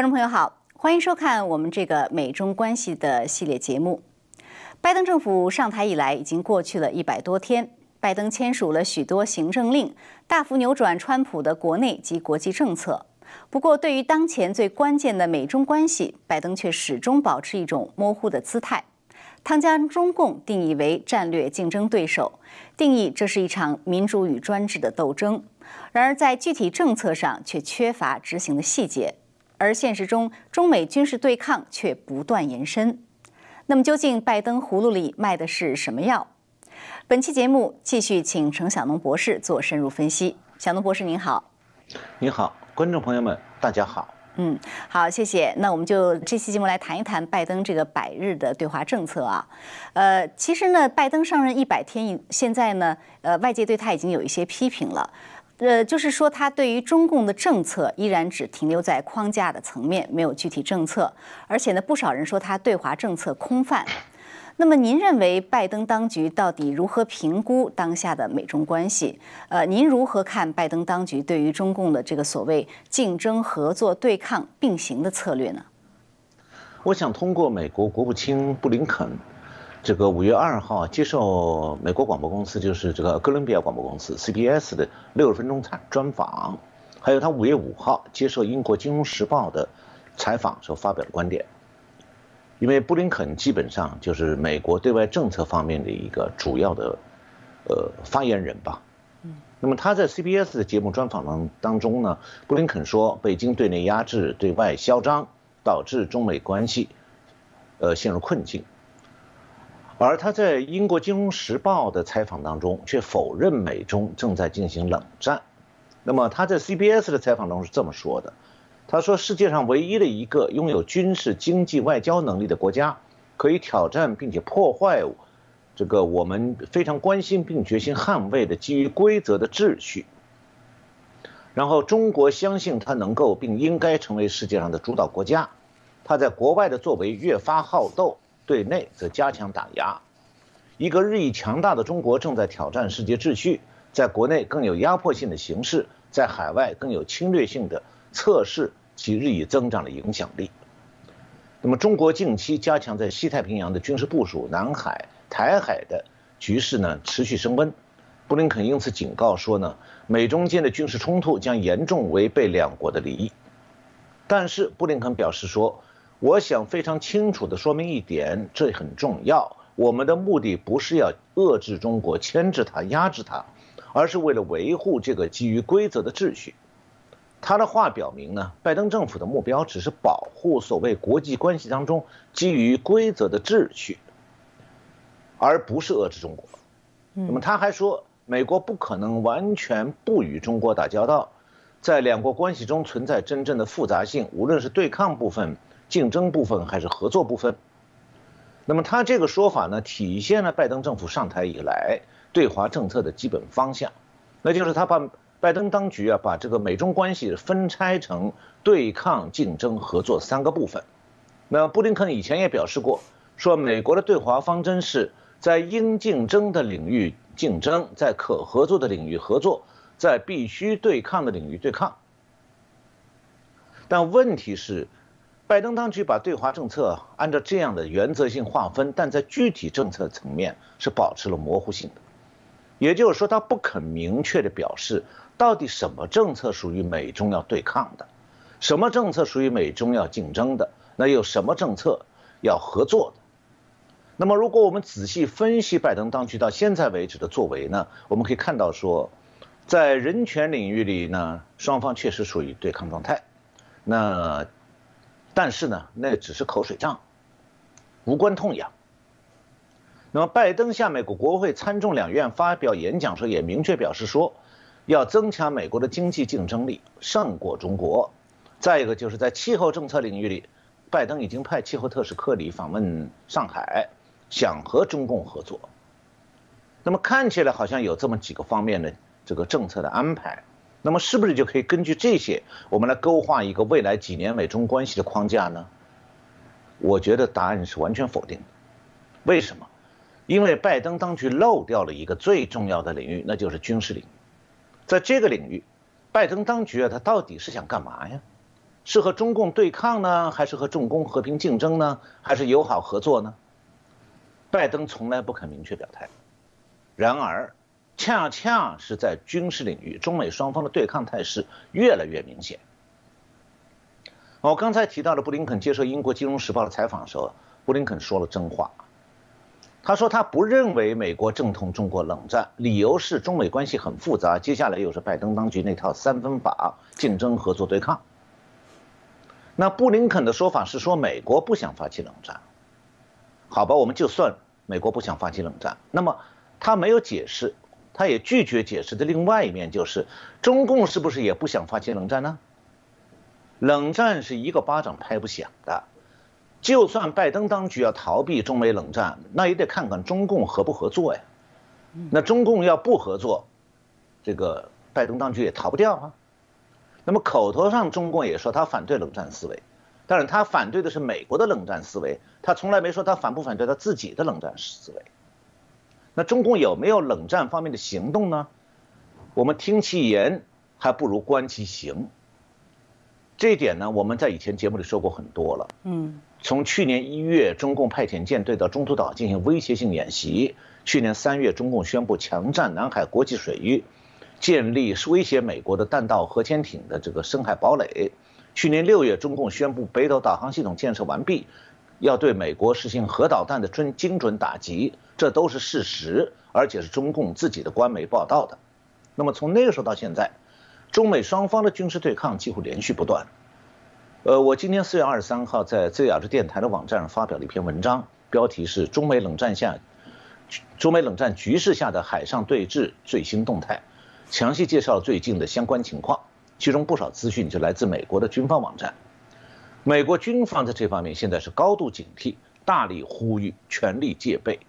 观众朋友好，欢迎收看我们这个美中关系的系列节目。拜登政府上台以来，已经过去了一百多天。拜登签署了许多行政令，大幅扭转川普的国内及国际政策。不过，对于当前最关键的美中关系，拜登却始终保持一种模糊的姿态。他将中共定义为战略竞争对手，定义这是一场民主与专制的斗争。然而，在具体政策上却缺乏执行的细节，而现实中中美军事对抗却不断延伸。那么，究竟拜登葫芦里卖的是什么药？本期节目继续请程晓农博士做深入分析。小农博士您好，您好，观众朋友们大家好。嗯，好，谢谢。那我们就这期节目来谈一谈拜登这个百日的对华政策啊。呃，其实呢，拜登上任一百天，现在呢，呃，外界对他已经有一些批评了。呃，就是说他对于中共的政策依然只停留在框架的层面，没有具体政策。而且呢，不少人说他对华政策空泛。那么您认为拜登当局到底如何评估当下的美中关系？呃，您如何看拜登当局对于中共的这个所谓竞争、合作、对抗并行的策略呢？我想通过美国国务卿布林肯，这个五月二号接受美国广播公司，就是这个哥伦比亚广播公司 CBS 的六十分钟采专访，还有他五月五号接受英国金融时报的采访时候发表的观点。因为布林肯基本上就是美国对外政策方面的一个主要的呃发言人吧。嗯。那么他在 CBS 的节目专访当当中呢，布林肯说，北京对内压制、对外嚣张，导致中美关系呃陷入困境。而他在英国金融时报的采访当中却否认美中正在进行冷战。那么他在 CBS 的采访中是这么说的。他说：“世界上唯一的一个拥有军事、经济、外交能力的国家，可以挑战并且破坏这个我们非常关心并决心捍卫的基于规则的秩序。然后，中国相信它能够并应该成为世界上的主导国家。它在国外的作为越发好斗，对内则加强打压。一个日益强大的中国正在挑战世界秩序，在国内更有压迫性的形式，在海外更有侵略性的测试。”其日益增长的影响力。那么，中国近期加强在西太平洋的军事部署，南海、台海的局势呢持续升温。布林肯因此警告说呢，美中间的军事冲突将严重违背两国的利益。但是，布林肯表示说，我想非常清楚地说明一点，这很重要。我们的目的不是要遏制中国、牵制它、压制它，而是为了维护这个基于规则的秩序。他的话表明呢，拜登政府的目标只是保护所谓国际关系当中基于规则的秩序，而不是遏制中国。那么他还说，美国不可能完全不与中国打交道，在两国关系中存在真正的复杂性，无论是对抗部分、竞争部分还是合作部分。那么他这个说法呢，体现了拜登政府上台以来对华政策的基本方向，那就是他把。拜登当局啊，把这个美中关系分拆成对抗、竞争、合作三个部分。那布林肯以前也表示过，说美国的对华方针是在应竞争的领域竞争，在可合作的领域合作，在必须对抗的领域对抗。但问题是，拜登当局把对华政策按照这样的原则性划分，但在具体政策层面是保持了模糊性的。也就是说，他不肯明确的表示。到底什么政策属于美中要对抗的，什么政策属于美中要竞争的？那有什么政策要合作的？那么，如果我们仔细分析拜登当局到现在为止的作为呢？我们可以看到说，在人权领域里呢，双方确实处于对抗状态。那，但是呢，那只是口水仗，无关痛痒。那么，拜登向美国国会参众两院发表演讲时也明确表示说。要增强美国的经济竞争力，胜过中国。再一个就是在气候政策领域里，拜登已经派气候特使克里访问上海，想和中共合作。那么看起来好像有这么几个方面的这个政策的安排，那么是不是就可以根据这些，我们来勾画一个未来几年美中关系的框架呢？我觉得答案是完全否定的。为什么？因为拜登当局漏掉了一个最重要的领域，那就是军事领域。在这个领域，拜登当局啊，他到底是想干嘛呀？是和中共对抗呢，还是和中共和平竞争呢，还是友好合作呢？拜登从来不肯明确表态。然而，恰恰是在军事领域，中美双方的对抗态势越来越明显。我刚才提到了布林肯接受英国金融时报的采访的时候，布林肯说了真话。他说他不认为美国正同中国冷战，理由是中美关系很复杂，接下来又是拜登当局那套三分法：竞争、合作、对抗。那布林肯的说法是说美国不想发起冷战，好吧，我们就算美国不想发起冷战，那么他没有解释，他也拒绝解释的另外一面就是中共是不是也不想发起冷战呢？冷战是一个巴掌拍不响的。就算拜登当局要逃避中美冷战，那也得看看中共合不合作呀。那中共要不合作，这个拜登当局也逃不掉啊。那么口头上中共也说他反对冷战思维，但是他反对的是美国的冷战思维，他从来没说他反不反对他自己的冷战思维。那中共有没有冷战方面的行动呢？我们听其言，还不如观其行。这一点呢，我们在以前节目里说过很多了。嗯。从去年一月，中共派遣舰队到中途岛进行威胁性演习；去年三月，中共宣布强占南海国际水域，建立威胁美国的弹道核潜艇的这个深海堡垒；去年六月，中共宣布北斗导航系统建设完毕，要对美国实行核导弹的准精准打击，这都是事实，而且是中共自己的官媒报道的。那么从那个时候到现在，中美双方的军事对抗几乎连续不断。呃，我今天四月二十三号在自由亚洲电台的网站上发表了一篇文章，标题是《中美冷战下，中美冷战局势下的海上对峙最新动态》，详细介绍了最近的相关情况，其中不少资讯就来自美国的军方网站。美国军方在这方面现在是高度警惕，大力呼吁全力戒备。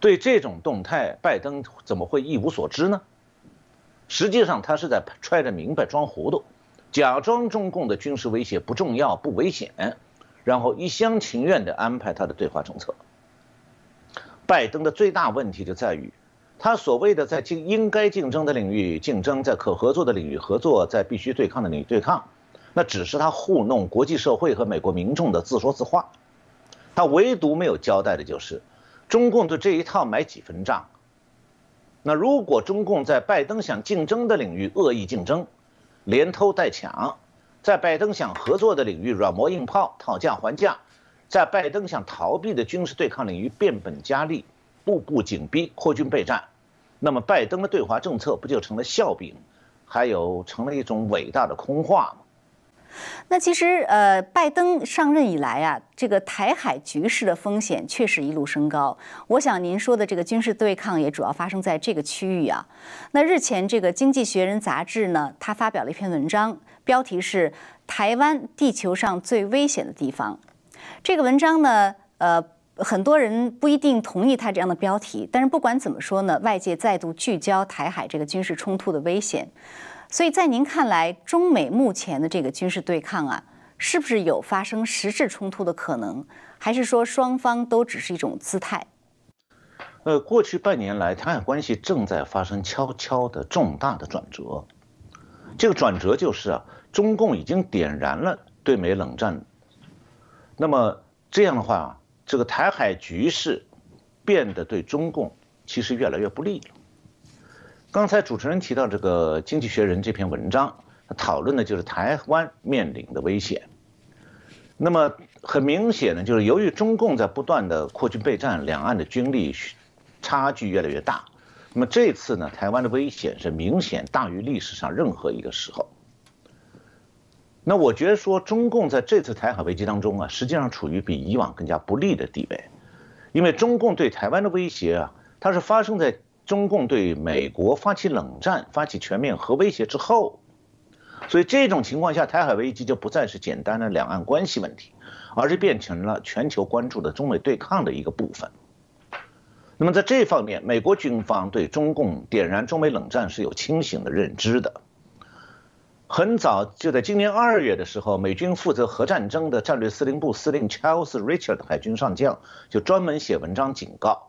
对这种动态，拜登怎么会一无所知呢？实际上，他是在揣着明白装糊涂。假装中共的军事威胁不重要、不危险，然后一厢情愿地安排他的对华政策。拜登的最大问题就在于，他所谓的在竞应该竞争的领域竞争，在可合作的领域合作，在必须对抗的领域对抗，那只是他糊弄国际社会和美国民众的自说自话。他唯独没有交代的就是，中共对这一套买几分账。那如果中共在拜登想竞争的领域恶意竞争，连偷带抢，在拜登想合作的领域软磨硬泡、讨价还价，在拜登想逃避的军事对抗领域变本加厉、步步紧逼、扩军备战，那么拜登的对华政策不就成了笑柄，还有成了一种伟大的空话吗？那其实，呃，拜登上任以来啊，这个台海局势的风险确实一路升高。我想您说的这个军事对抗也主要发生在这个区域啊。那日前，这个《经济学人》杂志呢，他发表了一篇文章，标题是《台湾：地球上最危险的地方》。这个文章呢，呃，很多人不一定同意他这样的标题，但是不管怎么说呢，外界再度聚焦台海这个军事冲突的危险。所以在您看来，中美目前的这个军事对抗啊，是不是有发生实质冲突的可能？还是说双方都只是一种姿态？呃，过去半年来，台海关系正在发生悄悄的重大的转折。这个转折就是啊，中共已经点燃了对美冷战。那么这样的话，这个台海局势变得对中共其实越来越不利了。刚才主持人提到这个《经济学人》这篇文章，讨论的就是台湾面临的危险。那么很明显呢，就是由于中共在不断的扩军备战，两岸的军力差距越来越大。那么这次呢，台湾的危险是明显大于历史上任何一个时候。那我觉得说，中共在这次台海危机当中啊，实际上处于比以往更加不利的地位，因为中共对台湾的威胁啊，它是发生在。中共对美国发起冷战、发起全面核威胁之后，所以这种情况下，台海危机就不再是简单的两岸关系问题，而是变成了全球关注的中美对抗的一个部分。那么在这方面，美国军方对中共点燃中美冷战是有清醒的认知的。很早就在今年二月的时候，美军负责核战争的战略司令部司令 Charles Richard 海军上将就专门写文章警告，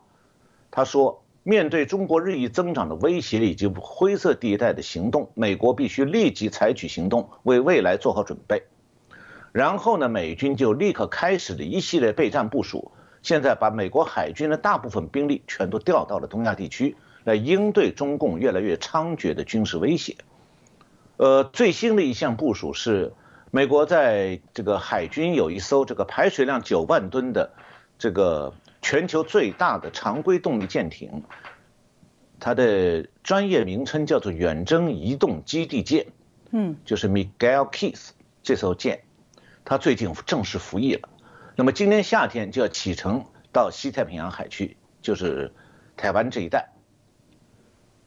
他说。面对中国日益增长的威胁以及灰色地带的行动，美国必须立即采取行动，为未来做好准备。然后呢，美军就立刻开始了一系列备战部署。现在把美国海军的大部分兵力全都调到了东亚地区，来应对中共越来越猖獗的军事威胁。呃，最新的一项部署是，美国在这个海军有一艘这个排水量九万吨的这个全球最大的常规动力舰艇，它的专业名称叫做远征移动基地舰，嗯，就是 Miguel Keys 这艘舰，它最近正式服役了。那么今年夏天就要启程到西太平洋海区，就是台湾这一带，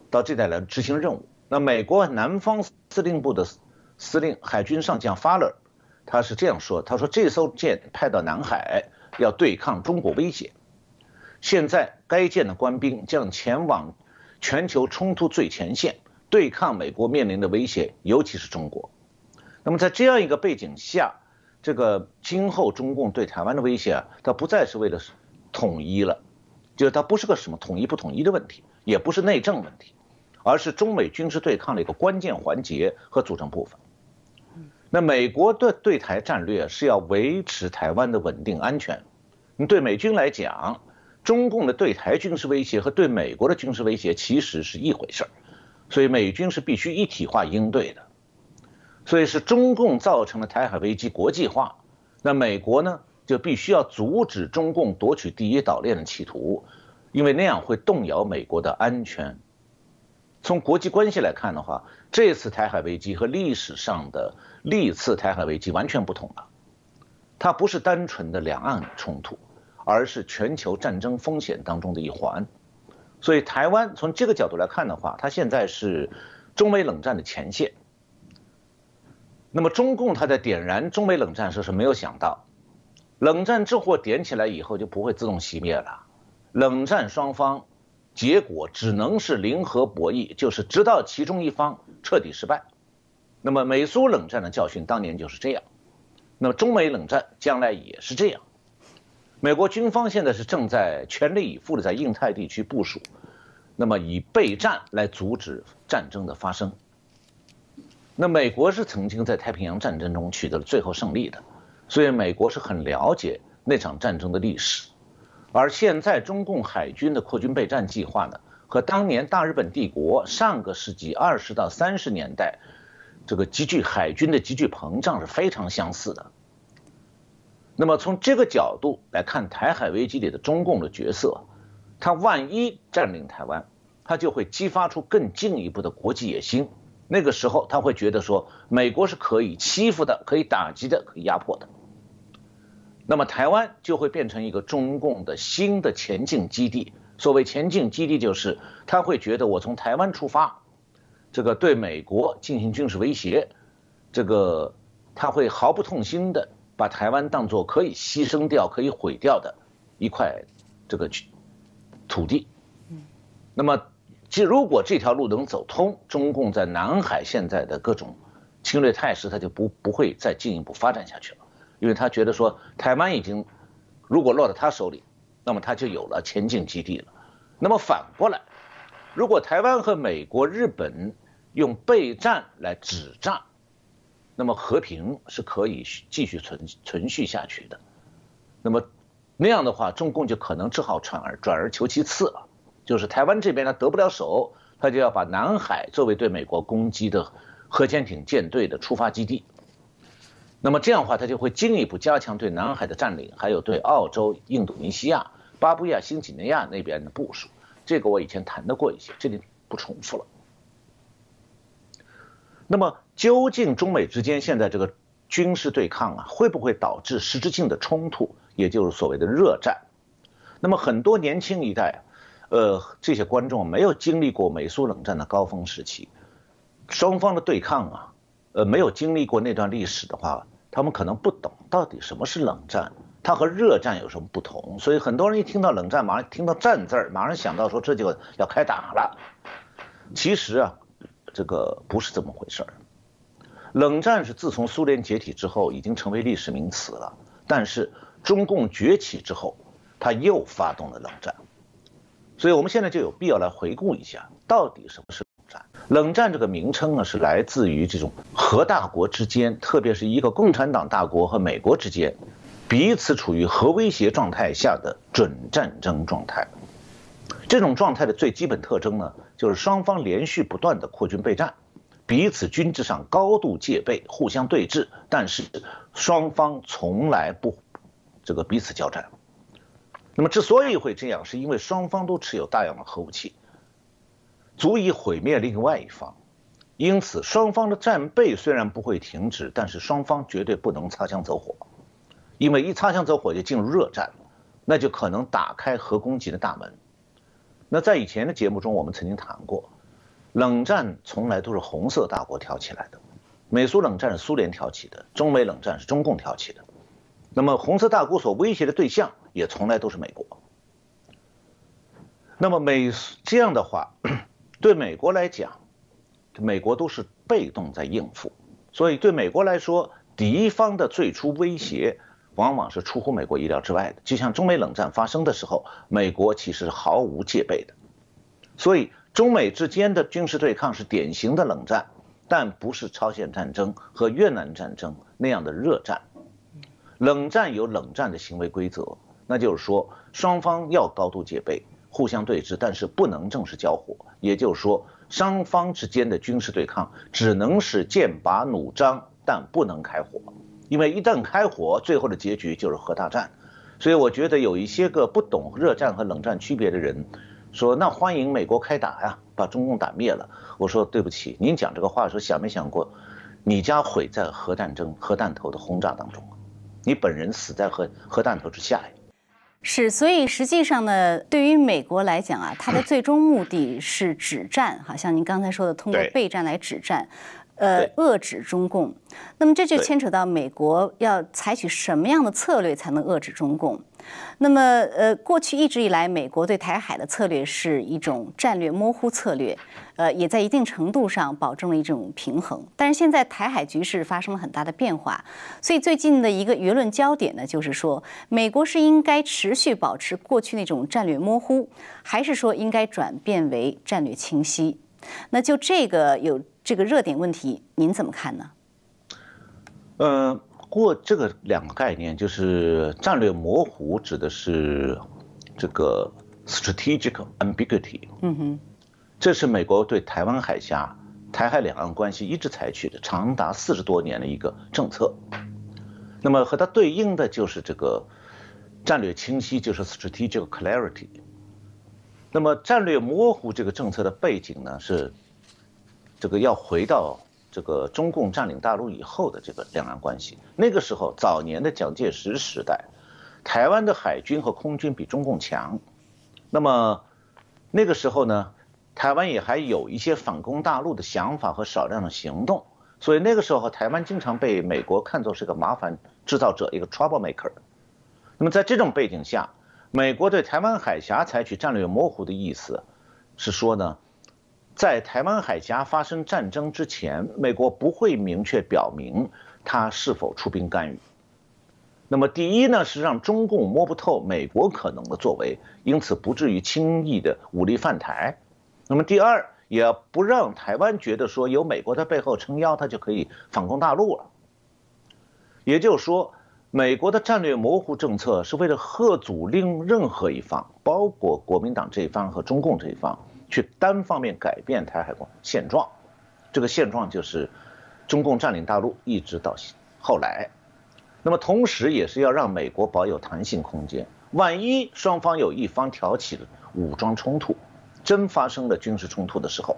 到这带来执行任务。那美国南方司令部的司令海军上将 Faller，，他是这样说：他说这艘舰派到南海要对抗中国威胁，现在该舰的官兵将前往全球冲突最前线，对抗美国面临的威胁，尤其是中国。那么在这样一个背景下。这个今后中共对台湾的威胁啊，它不再是为了统一了，就是它不是个什么统一不统一的问题，也不是内政问题，而是中美军事对抗的一个关键环节和组成部分。那美国的对台战略是要维持台湾的稳定安全。你对美军来讲，中共的对台军事威胁和对美国的军事威胁其实是一回事儿，所以美军是必须一体化应对的。所以是中共造成了台海危机国际化，那美国呢就必须要阻止中共夺取第一岛链的企图，因为那样会动摇美国的安全。从国际关系来看的话，这次台海危机和历史上的历次台海危机完全不同了，它不是单纯的两岸冲突，而是全球战争风险当中的一环。所以台湾从这个角度来看的话，它现在是中美冷战的前线。那么中共他在点燃中美冷战时是没有想到，冷战这火点起来以后就不会自动熄灭了，冷战双方结果只能是零和博弈，就是直到其中一方彻底失败。那么美苏冷战的教训当年就是这样，那么中美冷战将来也是这样。美国军方现在是正在全力以赴的在印太地区部署，那么以备战来阻止战争的发生。那美国是曾经在太平洋战争中取得了最后胜利的，所以美国是很了解那场战争的历史。而现在中共海军的扩军备战计划呢，和当年大日本帝国上个世纪二十到三十年代这个急剧海军的急剧膨胀是非常相似的。那么从这个角度来看，台海危机里的中共的角色，他万一占领台湾，他就会激发出更进一步的国际野心。那个时候他会觉得说，美国是可以欺负的，可以打击的，可以压迫的。那么台湾就会变成一个中共的新的前进基地。所谓前进基地，就是他会觉得我从台湾出发，这个对美国进行军事威胁，这个他会毫不痛心的把台湾当作可以牺牲掉、可以毁掉的一块这个土地。那么。即如果这条路能走通，中共在南海现在的各种侵略态势，他就不不会再进一步发展下去了，因为他觉得说台湾已经如果落到他手里，那么他就有了前进基地了。那么反过来，如果台湾和美国、日本用备战来止战，那么和平是可以继续存存续下去的。那么那样的话，中共就可能只好转而转而求其次了。就是台湾这边呢得不了手，他就要把南海作为对美国攻击的核潜艇舰队的出发基地。那么这样的话，他就会进一步加强对南海的占领，还有对澳洲、印度尼西亚、巴布亚新几内亚那边的部署。这个我以前谈到过一些，这里不重复了。那么究竟中美之间现在这个军事对抗啊，会不会导致实质性的冲突，也就是所谓的热战？那么很多年轻一代。呃，这些观众没有经历过美苏冷战的高峰时期，双方的对抗啊，呃，没有经历过那段历史的话，他们可能不懂到底什么是冷战，它和热战有什么不同。所以很多人一听到冷战，马上听到战字儿，马上想到说这就要开打了。其实啊，这个不是这么回事儿。冷战是自从苏联解体之后已经成为历史名词了，但是中共崛起之后，他又发动了冷战。所以，我们现在就有必要来回顾一下，到底什么是冷战。冷战这个名称呢，是来自于这种核大国之间，特别是一个共产党大国和美国之间，彼此处于核威胁状态下的准战争状态。这种状态的最基本特征呢，就是双方连续不断的扩军备战，彼此军制上高度戒备，互相对峙，但是双方从来不这个彼此交战。那么之所以会这样，是因为双方都持有大量的核武器。足以毁灭另外一方，因此双方的战备虽然不会停止，但是双方绝对不能擦枪走火，因为一擦枪走火就进入热战，那就可能打开核攻击的大门。那在以前的节目中，我们曾经谈过，冷战从来都是红色大国挑起来的，美苏冷战是苏联挑起的，中美冷战是中共挑起的，那么红色大国所威胁的对象也从来都是美国。那么美这样的话。对美国来讲，美国都是被动在应付，所以对美国来说，敌方的最初威胁往往是出乎美国意料之外的。就像中美冷战发生的时候，美国其实是毫无戒备的。所以中美之间的军事对抗是典型的冷战，但不是朝鲜战争和越南战争那样的热战。冷战有冷战的行为规则，那就是说双方要高度戒备。互相对峙，但是不能正式交火。也就是说，双方之间的军事对抗只能是剑拔弩张，但不能开火。因为一旦开火，最后的结局就是核大战。所以我觉得有一些个不懂热战和冷战区别的人，说那欢迎美国开打呀，把中共打灭了。我说对不起，您讲这个话的时候想没想过，你家毁在核战争、核弹头的轰炸当中，你本人死在核核弹头之下呀。是，所以实际上呢，对于美国来讲啊，它的最终目的是止战，好像您刚才说的，通过备战来止战。呃，遏制中共，那么这就牵扯到美国要采取什么样的策略才能遏制中共？那么，呃，过去一直以来，美国对台海的策略是一种战略模糊策略，呃，也在一定程度上保证了一种平衡。但是现在台海局势发生了很大的变化，所以最近的一个舆论焦点呢，就是说，美国是应该持续保持过去那种战略模糊，还是说应该转变为战略清晰？那就这个有。这个热点问题，您怎么看呢？呃，过这个两个概念，就是战略模糊，指的是这个 strategic ambiguity。嗯哼，这是美国对台湾海峡、台海两岸关系一直采取的长达四十多年的一个政策。那么和它对应的就是这个战略清晰，就是 strategic clarity。那么战略模糊这个政策的背景呢是。这个要回到这个中共占领大陆以后的这个两岸关系，那个时候早年的蒋介石时代，台湾的海军和空军比中共强，那么那个时候呢，台湾也还有一些反攻大陆的想法和少量的行动，所以那个时候台湾经常被美国看作是个麻烦制造者，一个 trouble maker。那么在这种背景下，美国对台湾海峡采取战略模糊的意思，是说呢。在台湾海峡发生战争之前，美国不会明确表明他是否出兵干预。那么，第一呢是让中共摸不透美国可能的作为，因此不至于轻易的武力犯台。那么，第二也不让台湾觉得说有美国在背后撑腰，他就可以反攻大陆了。也就是说，美国的战略模糊政策是为了吓阻令任何一方，包括国民党这一方和中共这一方。去单方面改变台海现状，这个现状就是中共占领大陆一直到后来，那么同时也是要让美国保有弹性空间，万一双方有一方挑起了武装冲突，真发生了军事冲突的时候，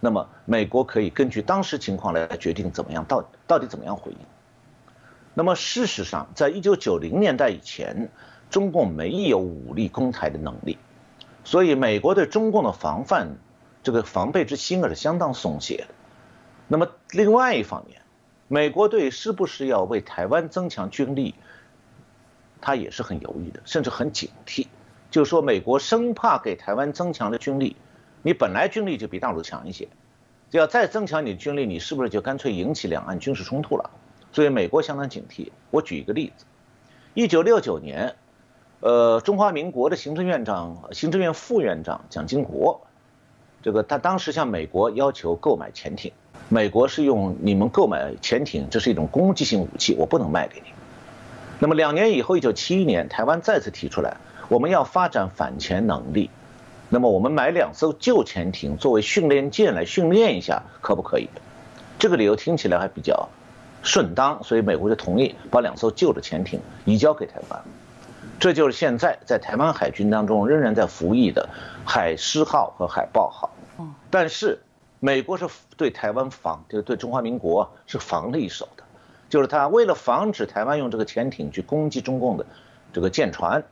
那么美国可以根据当时情况来决定怎么样到到底怎么样回应。那么事实上，在一九九零年代以前，中共没有武力攻台的能力。所以，美国对中共的防范，这个防备之心啊是相当松懈的。那么，另外一方面，美国队是不是要为台湾增强军力，他也是很犹豫的，甚至很警惕。就是说，美国生怕给台湾增强了军力，你本来军力就比大陆强一些，要再增强你军力，你是不是就干脆引起两岸军事冲突了？所以，美国相当警惕。我举一个例子，一九六九年。呃，中华民国的行政院长、行政院副院长蒋经国，这个他当时向美国要求购买潜艇，美国是用你们购买潜艇，这是一种攻击性武器，我不能卖给你。那么两年以后，一九七一年，台湾再次提出来，我们要发展反潜能力，那么我们买两艘旧潜艇作为训练舰来训练一下，可不可以？这个理由听起来还比较顺当，所以美国就同意把两艘旧的潜艇移交给台湾。这就是现在在台湾海军当中仍然在服役的海狮号和海豹号。但是美国是对台湾防，就是对中华民国是防了一手的，就是他为了防止台湾用这个潜艇去攻击中共的这个舰船，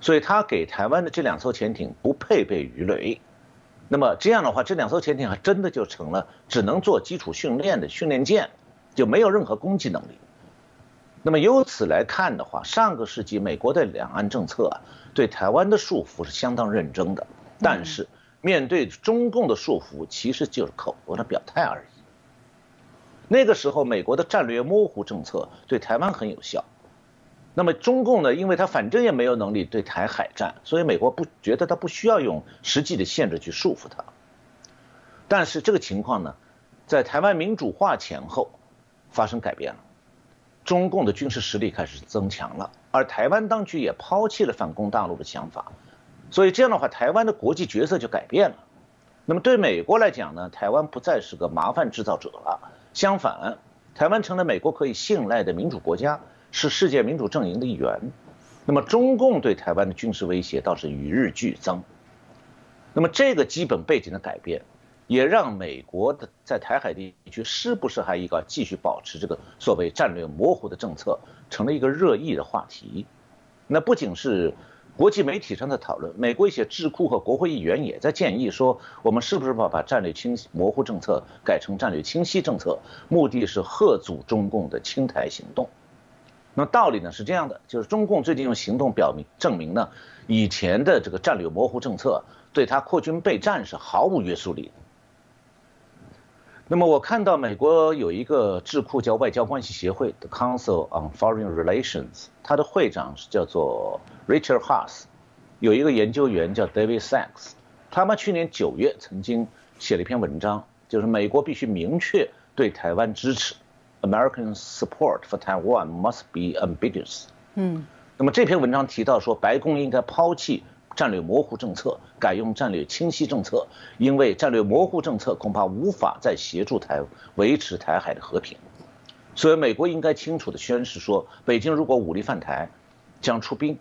所以他给台湾的这两艘潜艇不配备鱼雷。那么这样的话，这两艘潜艇还真的就成了只能做基础训练的训练舰，就没有任何攻击能力。那么由此来看的话，上个世纪美国的两岸政策啊，对台湾的束缚是相当认真的。但是面对中共的束缚，其实就是口头的表态而已。那个时候，美国的战略模糊政策对台湾很有效。那么中共呢，因为他反正也没有能力对台海战，所以美国不觉得他不需要用实际的限制去束缚他。但是这个情况呢，在台湾民主化前后发生改变了。中共的军事实力开始增强了，而台湾当局也抛弃了反攻大陆的想法，所以这样的话，台湾的国际角色就改变了。那么对美国来讲呢，台湾不再是个麻烦制造者了，相反，台湾成了美国可以信赖的民主国家，是世界民主阵营的一员。那么中共对台湾的军事威胁倒是与日俱增。那么这个基本背景的改变。也让美国的在台海地区是不是还应该继续保持这个所谓战略模糊的政策，成了一个热议的话题。那不仅是国际媒体上的讨论，美国一些智库和国会议员也在建议说，我们是不是把把战略清模糊政策改成战略清晰政策，目的是贺阻中共的清台行动。那道理呢是这样的，就是中共最近用行动表明证明呢，以前的这个战略模糊政策对他扩军备战是毫无约束力的。那么我看到美国有一个智库叫外交关系协会的 Council on Foreign Relations，它的会长是叫做 Richard Haas，有一个研究员叫 David Sachs，他们去年九月曾经写了一篇文章，就是美国必须明确对台湾支持，American support for Taiwan must be ambiguous。嗯，那么这篇文章提到说，白宫应该抛弃。战略模糊政策改用战略清晰政策，因为战略模糊政策恐怕无法再协助台维持台海的和平，所以美国应该清楚地宣示说，北京如果武力犯台，将出兵，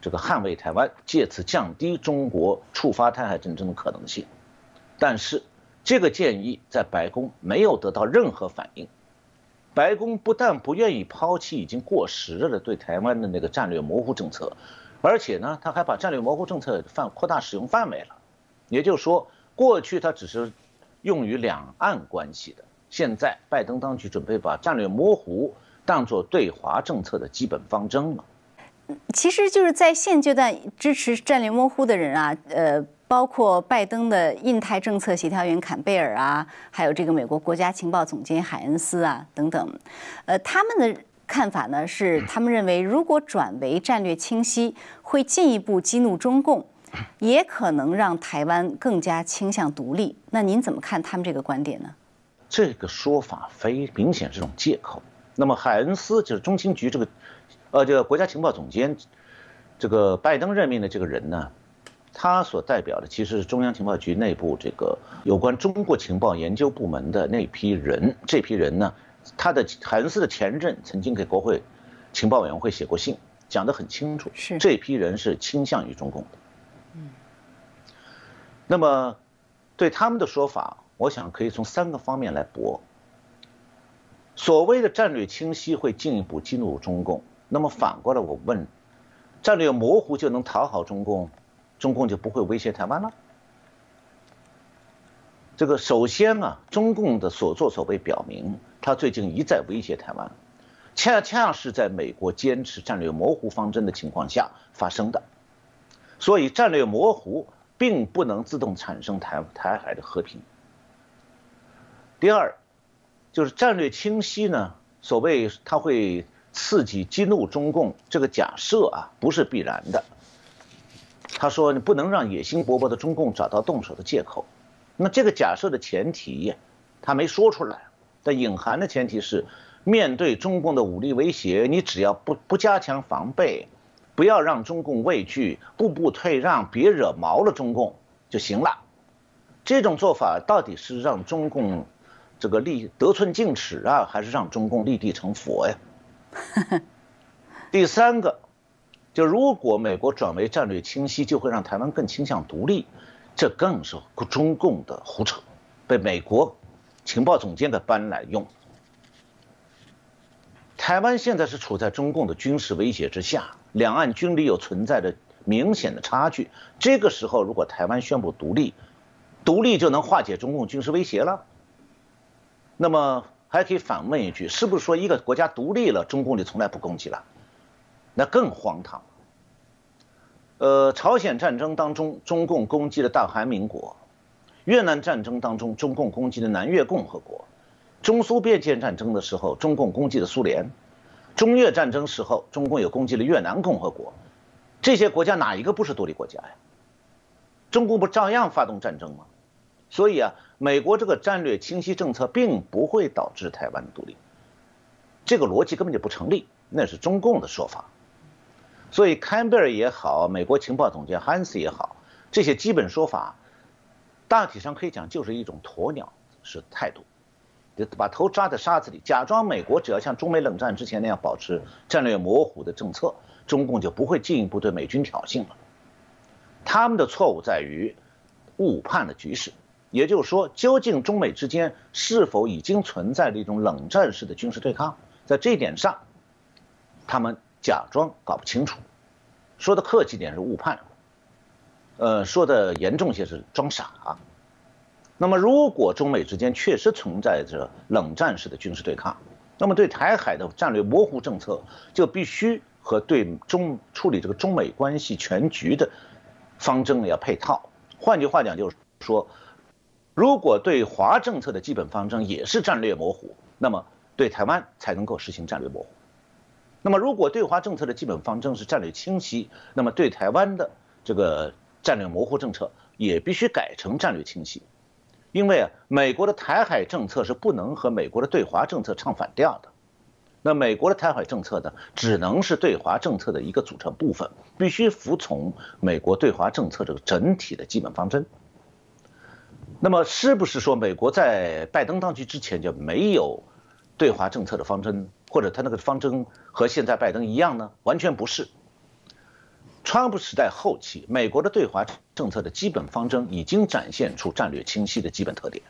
这个捍卫台湾，借此降低中国触发台海战争的可能性。但是这个建议在白宫没有得到任何反应，白宫不但不愿意抛弃已经过时了的对台湾的那个战略模糊政策。而且呢，他还把战略模糊政策范扩大使用范围了，也就是说，过去它只是用于两岸关系的，现在拜登当局准备把战略模糊当作对华政策的基本方针了。其实就是在现阶段支持战略模糊的人啊，呃，包括拜登的印太政策协调员坎贝尔啊，还有这个美国国家情报总监海恩斯啊等等，呃，他们的。看法呢是，他们认为如果转为战略清晰，会进一步激怒中共，也可能让台湾更加倾向独立。那您怎么看他们这个观点呢？这个说法非明显是种借口。那么海恩斯就是中情局这个，呃，这个国家情报总监，这个拜登任命的这个人呢，他所代表的其实是中央情报局内部这个有关中国情报研究部门的那批人。这批人呢？他的海恩斯的前任曾经给国会情报委员会写过信，讲得很清楚，是这批人是倾向于中共的。嗯，那么对他们的说法，我想可以从三个方面来驳。所谓的战略清晰会进一步激怒中共，那么反过来我问，战略模糊就能讨好中共，中共就不会威胁台湾了？这个首先啊，中共的所作所为表明。他最近一再威胁台湾，恰恰是在美国坚持战略模糊方针的情况下发生的，所以战略模糊并不能自动产生台台海的和平。第二，就是战略清晰呢，所谓它会刺激激怒中共这个假设啊，不是必然的。他说你不能让野心勃勃的中共找到动手的借口，那这个假设的前提，他没说出来，但隐含的前提是，面对中共的武力威胁，你只要不不加强防备，不要让中共畏惧，步步退让，别惹毛了中共就行了。这种做法到底是让中共这个立得寸进尺啊，还是让中共立地成佛呀？第三个，就如果美国转为战略清晰，就会让台湾更倾向独立，这更是中共的胡扯，被美国情报总监的班来用。台湾现在是处在中共的军事威胁之下，两岸军力又存在着明显的差距。这个时候，如果台湾宣布独立，独立就能化解中共军事威胁了？那么还可以反问一句：是不是说一个国家独立了，中共就从来不攻击了？那更荒唐。呃，朝鲜战争当中，中共攻击了大韩民国；越南战争当中，中共攻击了南越共和国；中苏边界战争的时候，中共攻击了苏联；中越战争时候，中共又攻击了越南共和国。这些国家哪一个不是独立国家呀？中共不照样发动战争吗？所以啊，美国这个战略清晰政策并不会导致台湾独立，这个逻辑根本就不成立，那是中共的说法。所以坎贝尔也好，美国情报总监汉斯也好，这些基本说法，大体上可以讲就是一种鸵鸟式态度，就把头扎在沙子里，假装美国只要像中美冷战之前那样保持战略模糊的政策，中共就不会进一步对美军挑衅了。他们的错误在于误判了局势。也就是说，究竟中美之间是否已经存在着一种冷战式的军事对抗？在这一点上，他们假装搞不清楚，说的客气点是误判，呃，说的严重些是装傻。那么，如果中美之间确实存在着冷战式的军事对抗，那么对台海的战略模糊政策就必须和对中处理这个中美关系全局的方针要配套。换句话讲，就是说。如果对华政策的基本方针也是战略模糊，那么对台湾才能够实行战略模糊。那么如果对华政策的基本方针是战略清晰，那么对台湾的这个战略模糊政策也必须改成战略清晰。因为啊，美国的台海政策是不能和美国的对华政策唱反调的。那美国的台海政策呢，只能是对华政策的一个组成部分，必须服从美国对华政策这个整体的基本方针。那么是不是说美国在拜登当局之前就没有对华政策的方针，或者他那个方针和现在拜登一样呢？完全不是。川普时代后期，美国的对华政策的基本方针已经展现出战略清晰的基本特点。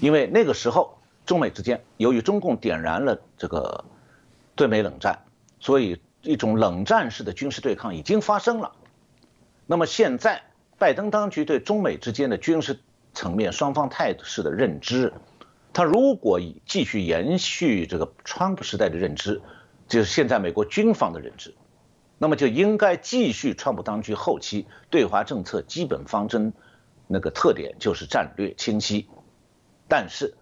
因为那个时候中美之间由于中共点燃了这个对美冷战，所以一种冷战式的军事对抗已经发生了。那么现在。拜登当局对中美之间的军事层面双方态势的认知，他如果继续延续这个川普时代的认知，就是现在美国军方的认知，那么就应该继续川普当局后期对华政策基本方针那个特点就是战略清晰。但是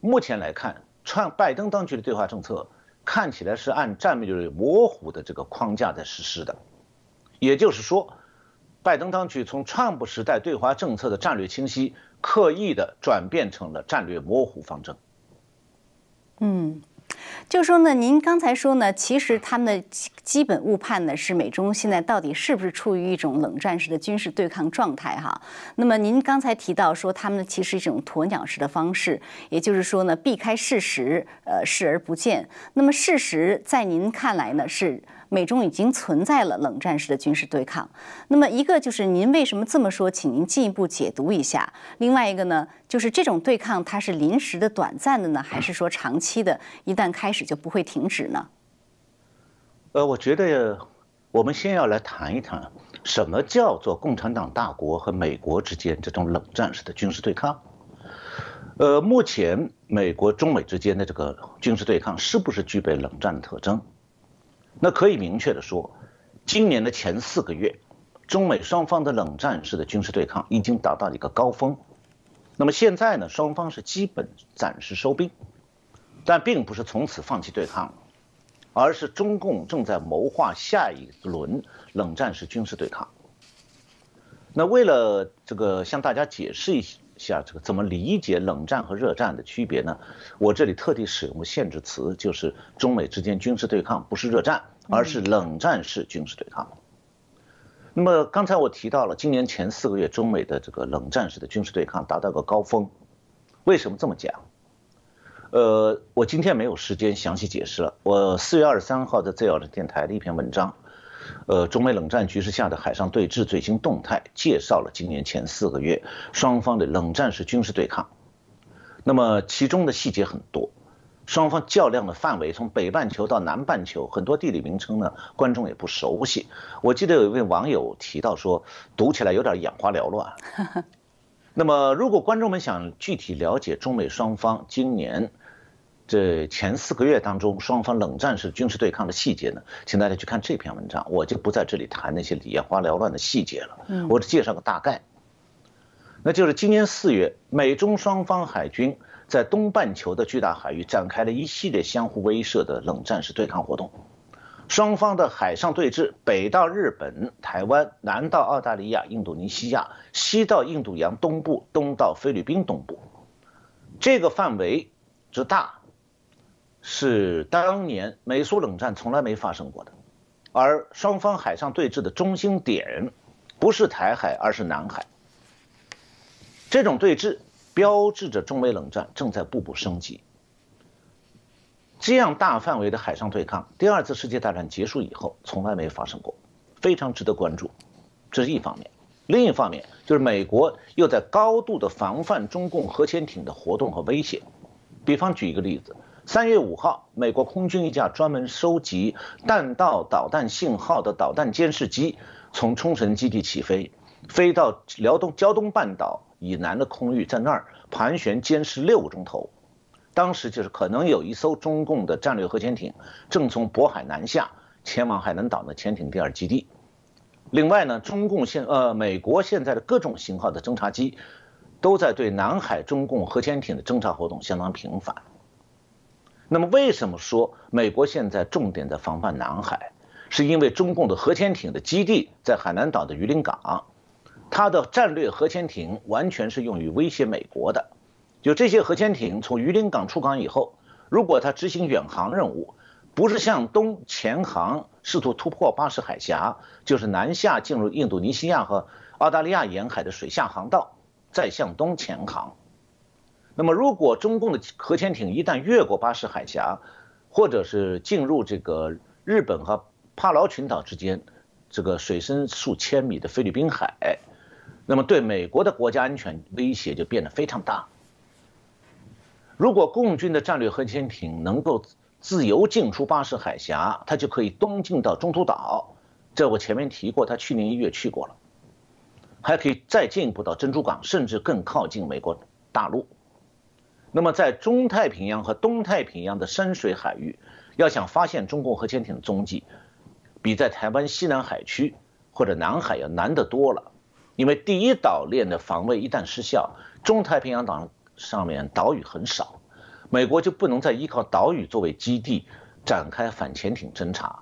目前来看，川拜登当局的对华政策看起来是按战略模糊的这个框架在实施的，也就是说。拜登当局从川普时代对华政策的战略清晰，刻意的转变成了战略模糊方针。嗯，就说呢，您刚才说呢，其实他们的基本误判呢是美中现在到底是不是处于一种冷战式的军事对抗状态哈？那么您刚才提到说他们其实一种鸵鸟式的方式，也就是说呢，避开事实，呃，视而不见。那么事实在您看来呢是？美中已经存在了冷战式的军事对抗，那么一个就是您为什么这么说，请您进一步解读一下。另外一个呢，就是这种对抗它是临时的、短暂的呢，还是说长期的，一旦开始就不会停止呢？呃，我觉得我们先要来谈一谈什么叫做共产党大国和美国之间这种冷战式的军事对抗。呃，目前美国中美之间的这个军事对抗是不是具备冷战的特征？那可以明确的说，今年的前四个月，中美双方的冷战式的军事对抗已经达到了一个高峰。那么现在呢，双方是基本暂时收兵，但并不是从此放弃对抗，而是中共正在谋划下一轮冷战式军事对抗。那为了这个向大家解释一下下，这个怎么理解冷战和热战的区别呢？我这里特地使用了限制词，就是中美之间军事对抗不是热战，而是冷战式军事对抗。那么刚才我提到了，今年前四个月中美的这个冷战式的军事对抗达到个高峰，为什么这么讲？呃，我今天没有时间详细解释了。我四月二十三号在自由的电台的一篇文章，呃，中美冷战局势下的海上对峙最新动态，介绍了今年前四个月双方的冷战式军事对抗。那么其中的细节很多，双方较量的范围从北半球到南半球，很多地理名称呢，观众也不熟悉。我记得有一位网友提到说，读起来有点眼花缭乱。那么如果观众们想具体了解中美双方今年，这前四个月当中，双方冷战式军事对抗的细节呢，请大家去看这篇文章，我就不在这里谈那些眼花缭乱的细节了。嗯，我只介绍个大概。那就是今年四月，美中双方海军在东半球的巨大海域展开了一系列相互威慑的冷战式对抗活动，双方的海上对峙，北到日本、台湾，南到澳大利亚、印度尼西亚，西到印度洋东部，东到菲律宾东部，这个范围之大。是当年美苏冷战从来没发生过的，而双方海上对峙的中心点不是台海，而是南海。这种对峙标志着中美冷战正在步步升级。这样大范围的海上对抗，第二次世界大战结束以后从来没发生过，非常值得关注。这是一方面，另一方面就是美国又在高度的防范中共核潜艇的活动和威胁。比方举一个例子。三月五号，美国空军一架专门收集弹道导弹信号的导弹监视机从冲绳基地起飞，飞到辽东胶东半岛以南的空域，在那儿盘旋监视六个钟头。当时就是可能有一艘中共的战略核潜艇正从渤海南下，前往海南岛的潜艇第二基地。另外呢，中共现呃美国现在的各种型号的侦察机都在对南海中共核潜艇的侦察活动相当频繁。那么，为什么说美国现在重点在防范南海？是因为中共的核潜艇的基地在海南岛的榆林港，它的战略核潜艇完全是用于威胁美国的。就这些核潜艇从榆林港出港以后，如果它执行远航任务，不是向东潜航，试图突破巴士海峡，就是南下进入印度尼西亚和澳大利亚沿海的水下航道，再向东潜航。那么，如果中共的核潜艇一旦越过巴士海峡，或者是进入这个日本和帕劳群岛之间这个水深数千米的菲律宾海，那么对美国的国家安全威胁就变得非常大。如果共军的战略核潜艇能够自由进出巴士海峡，它就可以东进到中途岛，这我前面提过，他去年一月去过了，还可以再进一步到珍珠港，甚至更靠近美国大陆。那么，在中太平洋和东太平洋的深水海域，要想发现中共核潜艇的踪迹，比在台湾西南海区或者南海要难得多了。因为第一岛链的防卫一旦失效，中太平洋岛上面岛屿很少，美国就不能再依靠岛屿作为基地展开反潜艇侦察。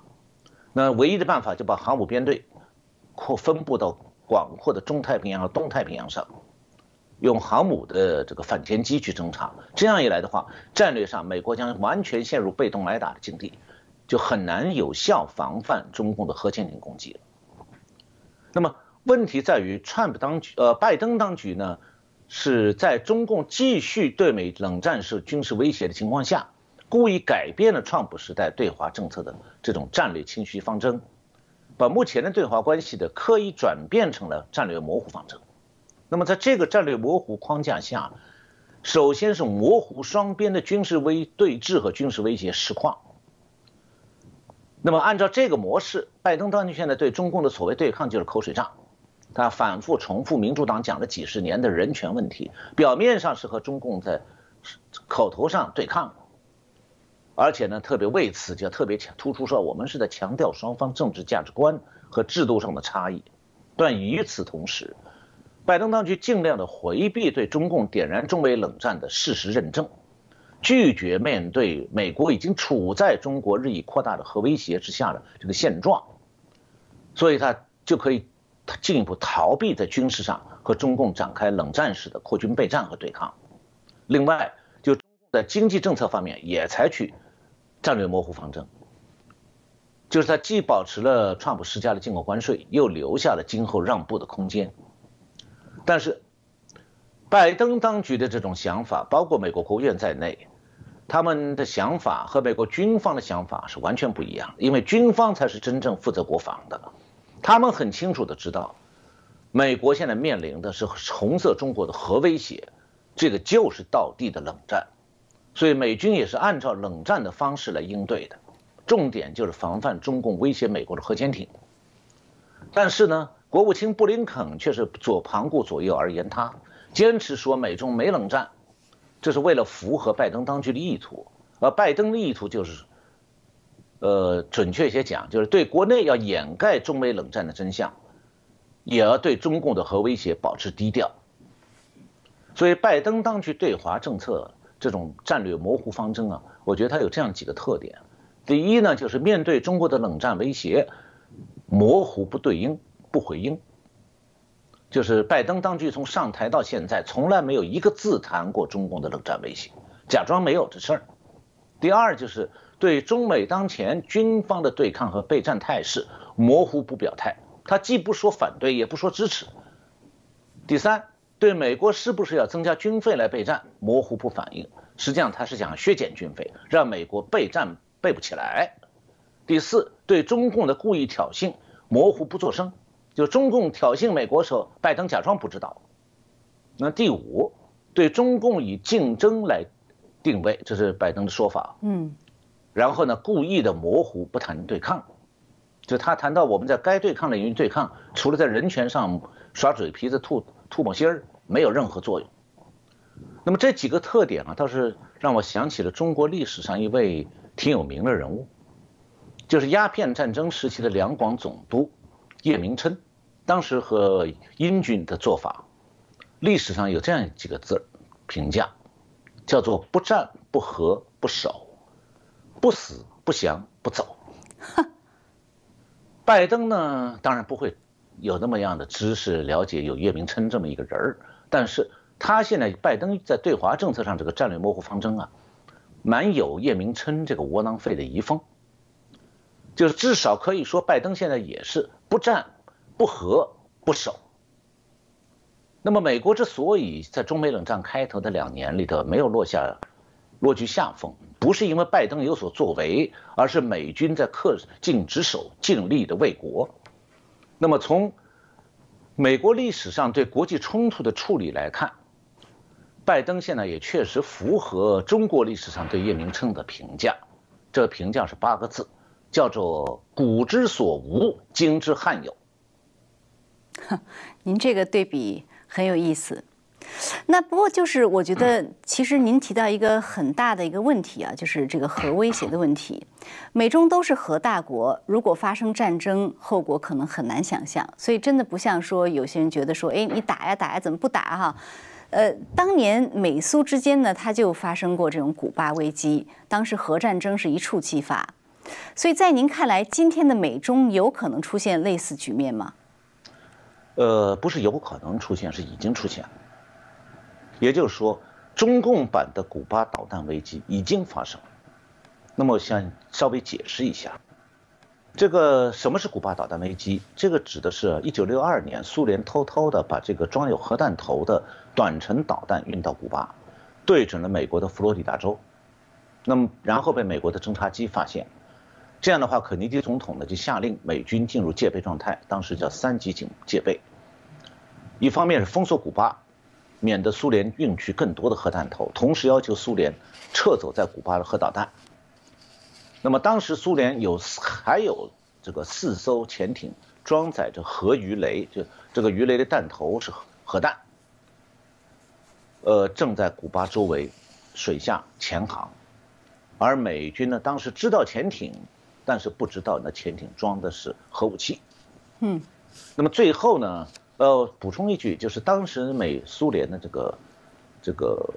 那唯一的办法就把航母编队扩分布到广阔的中太平洋和东太平洋上。用航母的这个反潜机去侦察，这样一来的话，战略上美国将完全陷入被动挨打的境地，就很难有效防范中共的核潜艇攻击了。那么问题在于，川普当局呃拜登当局呢，是在中共继续对美冷战式军事威胁的情况下，故意改变了川普时代对华政策的这种战略清晰方针，把目前的对华关系的刻意转变成了战略模糊方针。那么，在这个战略模糊框架下，首先是模糊双边的军事威对峙和军事威胁实况。那么，按照这个模式，拜登当局现在对中共的所谓对抗就是口水仗，他反复重复民主党讲了几十年的人权问题，表面上是和中共在口头上对抗，而且呢，特别为此就特别强突出说，我们是在强调双方政治价值观和制度上的差异，但与此同时。拜登当局尽量的回避对中共点燃中美冷战的事实认证，拒绝面对美国已经处在中国日益扩大的核威胁之下的这个现状，所以他就可以进一步逃避在军事上和中共展开冷战式的扩军备战和对抗。另外，就在经济政策方面也采取战略模糊方针，就是他既保持了川普施加的进口关税，又留下了今后让步的空间。但是，拜登当局的这种想法，包括美国国务院在内，他们的想法和美国军方的想法是完全不一样。因为军方才是真正负责国防的，他们很清楚的知道，美国现在面临的是红色中国的核威胁，这个就是倒地的冷战，所以美军也是按照冷战的方式来应对的，重点就是防范中共威胁美国的核潜艇。但是呢？国务卿布林肯却是左旁顾左右而言他，坚持说美中没冷战，这是为了符合拜登当局的意图。而拜登的意图就是，呃，准确一些讲，就是对国内要掩盖中美冷战的真相，也要对中共的核威胁保持低调。所以，拜登当局对华政策这种战略模糊方针啊，我觉得它有这样几个特点：第一呢，就是面对中国的冷战威胁，模糊不对应。不回应，就是拜登当局从上台到现在，从来没有一个字谈过中共的冷战威胁，假装没有这事儿。第二，就是对中美当前军方的对抗和备战态势模糊不表态，他既不说反对，也不说支持。第三，对美国是不是要增加军费来备战模糊不反应，实际上他是想削减军费，让美国备战备不起来。第四，对中共的故意挑衅模糊不作声。就中共挑衅美国时候，拜登假装不知道。那第五，对中共以竞争来定位，这是拜登的说法。嗯，然后呢，故意的模糊不谈对抗，就他谈到我们在该对抗领域对抗，除了在人权上耍嘴皮子、吐吐沫星儿，没有任何作用。那么这几个特点啊，倒是让我想起了中国历史上一位挺有名的人物，就是鸦片战争时期的两广总督。叶明琛当时和英军的做法，历史上有这样几个字评价，叫做不战不和不守，不死不降不走。拜登呢，当然不会有那么样的知识了解有叶明琛这么一个人儿，但是他现在拜登在对华政策上这个战略模糊方针啊，蛮有叶明琛这个窝囊废的遗风。就是至少可以说，拜登现在也是不战、不和、不守。那么，美国之所以在中美冷战开头的两年里头没有落下落居下风，不是因为拜登有所作为，而是美军在恪尽职守、尽力的为国。那么，从美国历史上对国际冲突的处理来看，拜登现在也确实符合中国历史上对叶明琛的评价。这评价是八个字。叫做古之所无，今之罕有。您这个对比很有意思。那不过就是我觉得，其实您提到一个很大的一个问题啊，就是这个核威胁的问题。美中都是核大国，如果发生战争，后果可能很难想象。所以真的不像说有些人觉得说，哎，你打呀打呀，怎么不打哈？呃，当年美苏之间呢，它就发生过这种古巴危机，当时核战争是一触即发。所以在您看来，今天的美中有可能出现类似局面吗？呃，不是有可能出现，是已经出现了。也就是说，中共版的古巴导弹危机已经发生了。那么，我想稍微解释一下，这个什么是古巴导弹危机？这个指的是1962年苏联偷偷的把这个装有核弹头的短程导弹运到古巴，对准了美国的佛罗里达州，那么然后被美国的侦察机发现。这样的话，肯尼迪总统呢就下令美军进入戒备状态，当时叫三级警戒备。一方面是封锁古巴，免得苏联运去更多的核弹头，同时要求苏联撤走在古巴的核导弹。那么当时苏联有还有这个四艘潜艇装载着核鱼雷，就这个鱼雷的弹头是核弹，呃，正在古巴周围水下潜航，而美军呢当时知道潜艇。但是不知道那潜艇装的是核武器，嗯，那么最后呢，呃，补充一句，就是当时美苏联的这个这个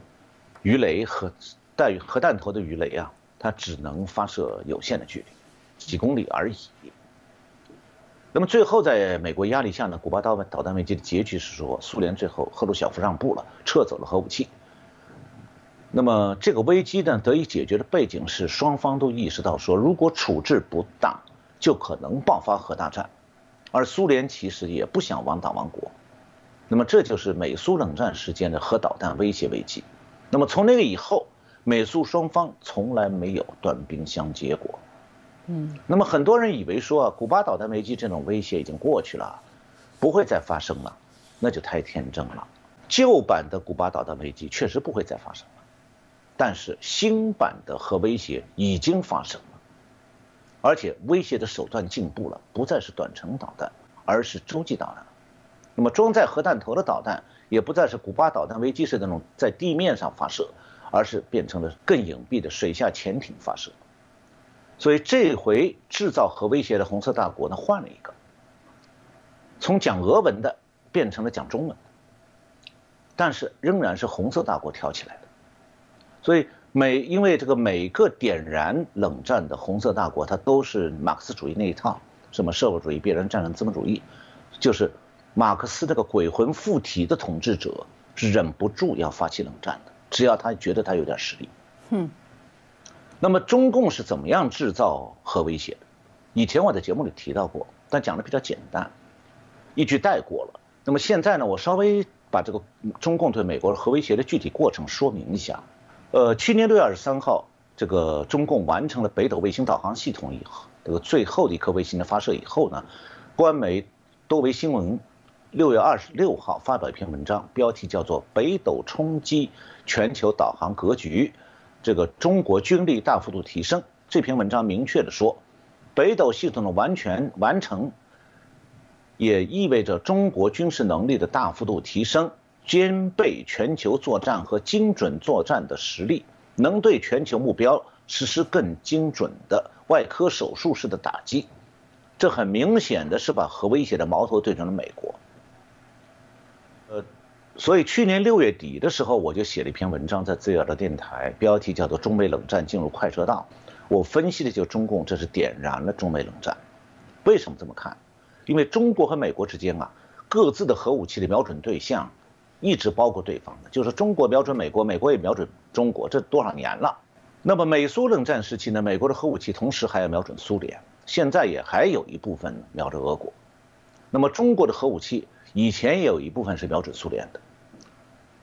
鱼雷和带核弹头的鱼雷啊，它只能发射有限的距离，几公里而已。那么最后在美国压力下呢，古巴导弹导弹危机的结局是说，苏联最后赫鲁晓夫让步了，撤走了核武器。那么这个危机呢得以解决的背景是，双方都意识到说，如果处置不当，就可能爆发核大战，而苏联其实也不想亡党亡国。那么这就是美苏冷战时间的核导弹威胁危机。那么从那个以后，美苏双方从来没有断兵相接过。嗯，那么很多人以为说啊，古巴导弹危机这种威胁已经过去了，不会再发生了，那就太天真了。旧版的古巴导弹危机确实不会再发生了，但是新版的核威胁已经发生了，而且威胁的手段进步了，不再是短程导弹，而是洲际导弹。那么装载核弹头的导弹也不再是古巴导弹危机时那种在地面上发射，而是变成了更隐蔽的水下潜艇发射。所以这回制造核威胁的红色大国呢换了一个，从讲俄文的变成了讲中文，但是仍然是红色大国挑起来。所以每因为这个每个点燃冷战的红色大国，它都是马克思主义那一套，什么社会主义必然战胜资本主义，就是马克思这个鬼魂附体的统治者是忍不住要发起冷战的，只要他觉得他有点实力。嗯。那么中共是怎么样制造核威胁的？以前我在节目里提到过，但讲的比较简单，一句带过了。那么现在呢，我稍微把这个中共对美国核威胁的具体过程说明一下。呃，去年六月二十三号，这个中共完成了北斗卫星导航系统以后，这个最后的一颗卫星的发射以后呢，官媒多维新闻六月二十六号发表一篇文章，标题叫做《北斗冲击全球导航格局》。这个中国军力大幅度提升，这篇文章明确的说，北斗系统的完全完成，也意味着中国军事能力的大幅度提升，兼备全球作战和精准作战的实力，能对全球目标实施更精准的外科手术式的打击。这很明显的是把核威胁的矛头对准了美国。呃。所以去年六月底的时候，我就写了一篇文章在自由的电台，标题叫做《中美冷战进入快车道》。我分析的就是中共这是点燃了中美冷战。为什么这么看？因为中国和美国之间啊，各自的核武器的瞄准对象一直包括对方的，就是中国瞄准美国，美国也瞄准中国，这多少年了。那么美苏冷战时期呢，美国的核武器同时还要瞄准苏联，现在也还有一部分瞄着俄国。那么中国的核武器。以前也有一部分是瞄准苏联的，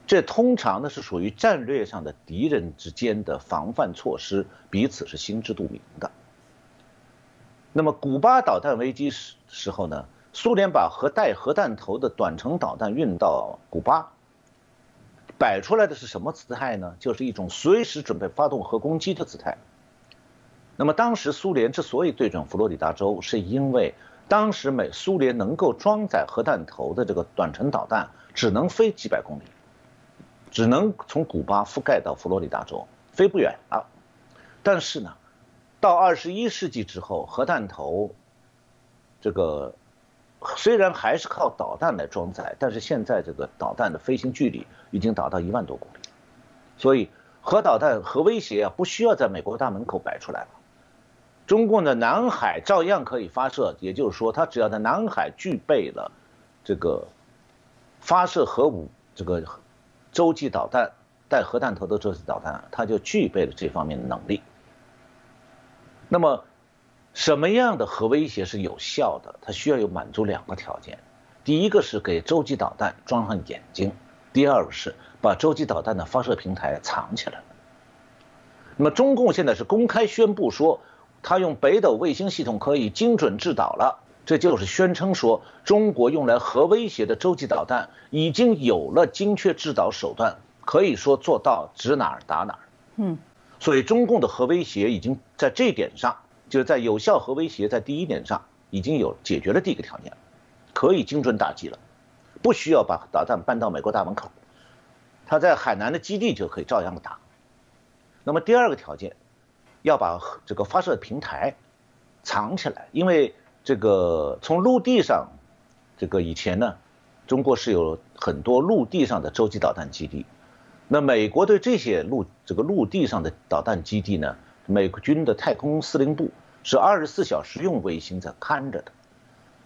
这通常呢是属于战略上的敌人之间的防范措施，彼此是心知肚明的。那么古巴导弹危机时时候呢，苏联把核带核弹头的短程导弹运到古巴，摆出来的是什么姿态呢？就是一种随时准备发动核攻击的姿态。那么当时苏联之所以对准佛罗里达州，是因为。当时美苏联能够装载核弹头的这个短程导弹只能飞几百公里，只能从古巴覆盖到佛罗里达州，飞不远了。但是呢，到二十一世纪之后，核弹头这个虽然还是靠导弹来装载，但是现在这个导弹的飞行距离已经达到一万多公里，所以核导弹核威胁啊不需要在美国大门口摆出来了。中共的南海照样可以发射，也就是说，它只要在南海具备了这个发射核武、这个洲际导弹、带核弹头的洲际导弹，它就具备了这方面的能力。那么，什么样的核威胁是有效的？它需要有满足两个条件：第一个是给洲际导弹装上眼睛；第二个是把洲际导弹的发射平台藏起来。那么，中共现在是公开宣布说。他用北斗卫星系统可以精准制导了，这就是宣称说中国用来核威胁的洲际导弹已经有了精确制导手段，可以说做到指哪儿打哪儿。嗯，所以中共的核威胁已经在这点上，就是在有效核威胁在第一点上已经有解决了第一个条件，可以精准打击了，不需要把导弹搬到美国大门口，他在海南的基地就可以照样打。那么第二个条件。要把这个发射平台藏起来，因为这个从陆地上，这个以前呢，中国是有很多陆地上的洲际导弹基地，那美国对这些陆这个陆地上的导弹基地呢，美军的太空司令部是二十四小时用卫星在看着的，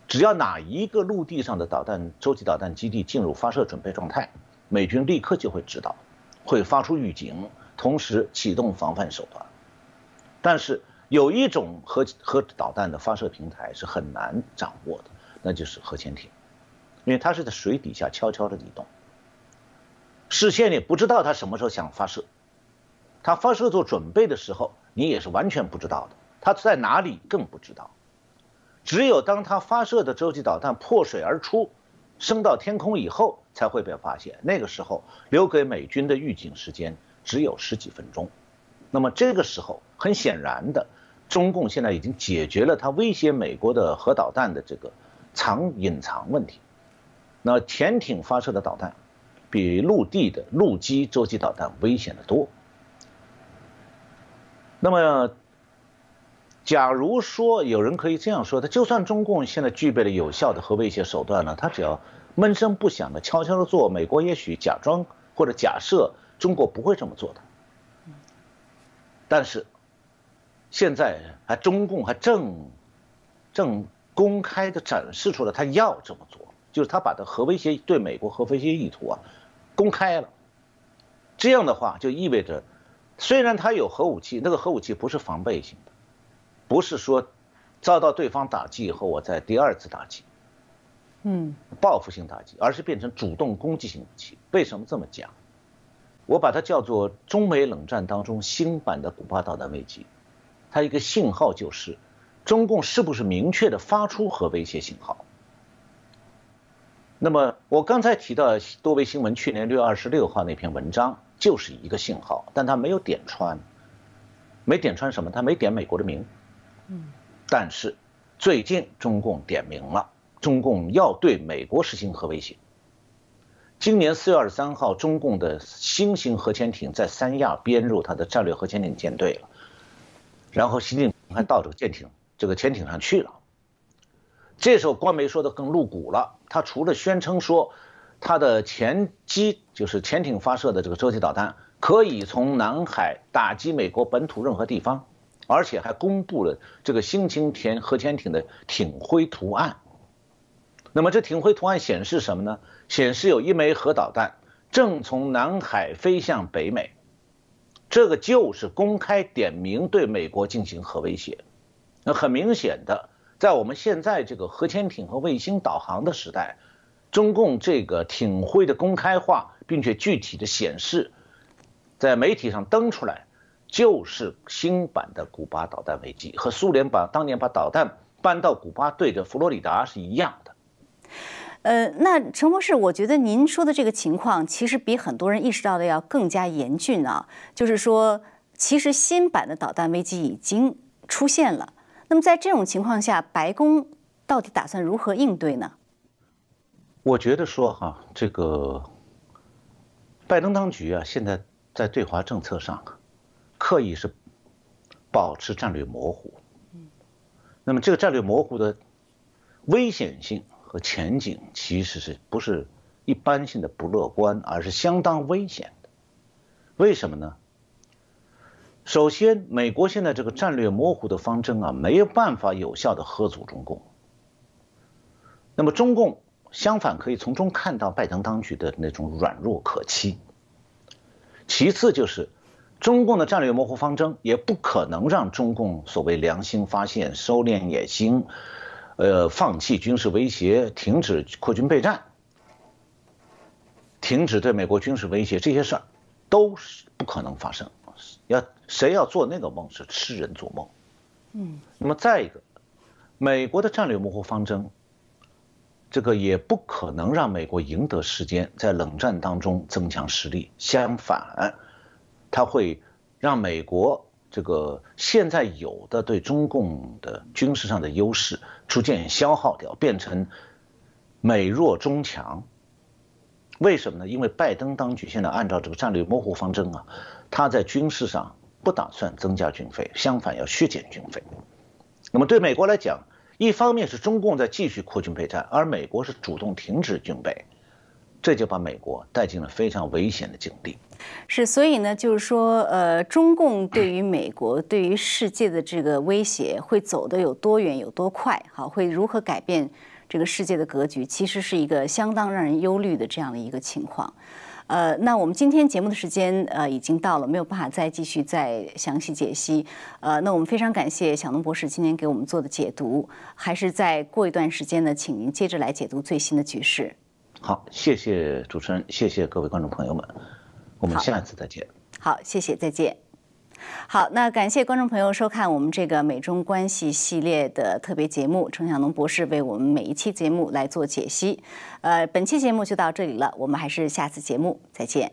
只要哪一个陆地上的导弹洲际导弹基地进入发射准备状态，美军立刻就会知道，会发出预警，同时启动防范手段。但是有一种核核导弹的发射平台是很难掌握的，那就是核潜艇，因为它是在水底下悄悄的移动，视线里不知道它什么时候想发射，它发射做准备的时候，你也是完全不知道的，它在哪里更不知道。只有当它发射的洲际导弹破水而出，升到天空以后，才会被发现。那个时候留给美军的预警时间只有十几分钟。那么这个时候，很显然的，中共现在已经解决了它威胁美国的核导弹的这个藏隐藏问题。那潜艇发射的导弹，比陆地的陆基洲际导弹危险的多。那么。假如说有人可以这样说，他就算中共现在具备了有效的核威胁手段呢，他只要闷声不响的悄悄的做，美国也许假装或者假设中国不会这么做的。但是现在还中共还正正公开的展示出了他要这么做，就是他把他核威胁对美国核威胁意图啊公开了。这样的话就意味着，虽然他有核武器，那个核武器不是防备性的。不是说遭到对方打击以后，我再第二次打击，嗯，报复性打击，而是变成主动攻击性武器。为什么这么讲？我把它叫做中美冷战当中新版的古巴导弹危机。它一个信号就是，中共是不是明确的发出核威胁信号？那么我刚才提到多维新闻去年六月二十六号那篇文章就是一个信号，但他没有点穿，没点穿什么？他没点美国的名。嗯，但是最近中共点名了，中共要对美国实行核威胁。今年四月二十三号，中共的新型核潜艇在三亚编入它的战略核潜艇舰队了，然后习近平还到这个舰艇这个潜艇上去了。这时候官媒说的更露骨了，他除了宣称说它的前机就是潜艇发射的这个洲际导弹可以从南海打击美国本土任何地方。而且还公布了这个新型潜核潜艇的艇徽图案。那么这艇徽图案显示什么呢？显示有一枚核导弹正从南海飞向北美，这个就是公开点名对美国进行核威胁。那很明显的，在我们现在这个核潜艇和卫星导航的时代，中共这个挺会的公开化，并且具体的显示，在媒体上登出来。就是新版的古巴导弹危机，和苏联把当年把导弹搬到古巴对着佛罗里达是一样的。呃，那陈博士，我觉得您说的这个情况，其实比很多人意识到的要更加严峻啊。就是说，其实新版的导弹危机已经出现了。那么在这种情况下，白宫到底打算如何应对呢？我觉得说哈，这个拜登当局啊，现在在对华政策上。刻意是保持战略模糊，那么这个战略模糊的危险性和前景其实是不是一般性的不乐观，而是相当危险的。为什么呢？首先，美国现在这个战略模糊的方针啊，没有办法有效的喝阻中共。那么中共相反可以从中看到拜登当局的那种软弱可欺。其次就是。中共的战略模糊方针也不可能让中共所谓良心发现、收敛野心、呃放弃军事威胁、停止扩军备战、停止对美国军事威胁这些事儿，都是不可能发生。要谁要做那个梦是痴人做梦。嗯。那么再一个，美国的战略模糊方针，这个也不可能让美国赢得时间，在冷战当中增强实力。相反。它会让美国这个现在有的对中共的军事上的优势逐渐消耗掉，变成美弱中强。为什么呢？因为拜登当局现在按照这个战略模糊方针啊，他在军事上不打算增加军费，相反要削减军费。那么对美国来讲，一方面是中共在继续扩军备战，而美国是主动停止军备。这就把美国带进了非常危险的境地。是，所以呢，就是说，呃，中共对于美国、对于世界的这个威胁会走得有多远、有多快？好，会如何改变这个世界的格局，其实是一个相当让人忧虑的这样的一个情况。呃，那我们今天节目的时间呃已经到了，没有办法再继续再详细解析。呃，那我们非常感谢小农博士今天给我们做的解读，还是再过一段时间呢，请您接着来解读最新的局势。好，谢谢主持人，谢谢各位观众朋友们，我们下次再见。好，谢谢，再见。好，那感谢观众朋友收看我们这个美中关系系列的特别节目，程晓农博士为我们每一期节目来做解析。呃，本期节目就到这里了，我们还是下次节目再见。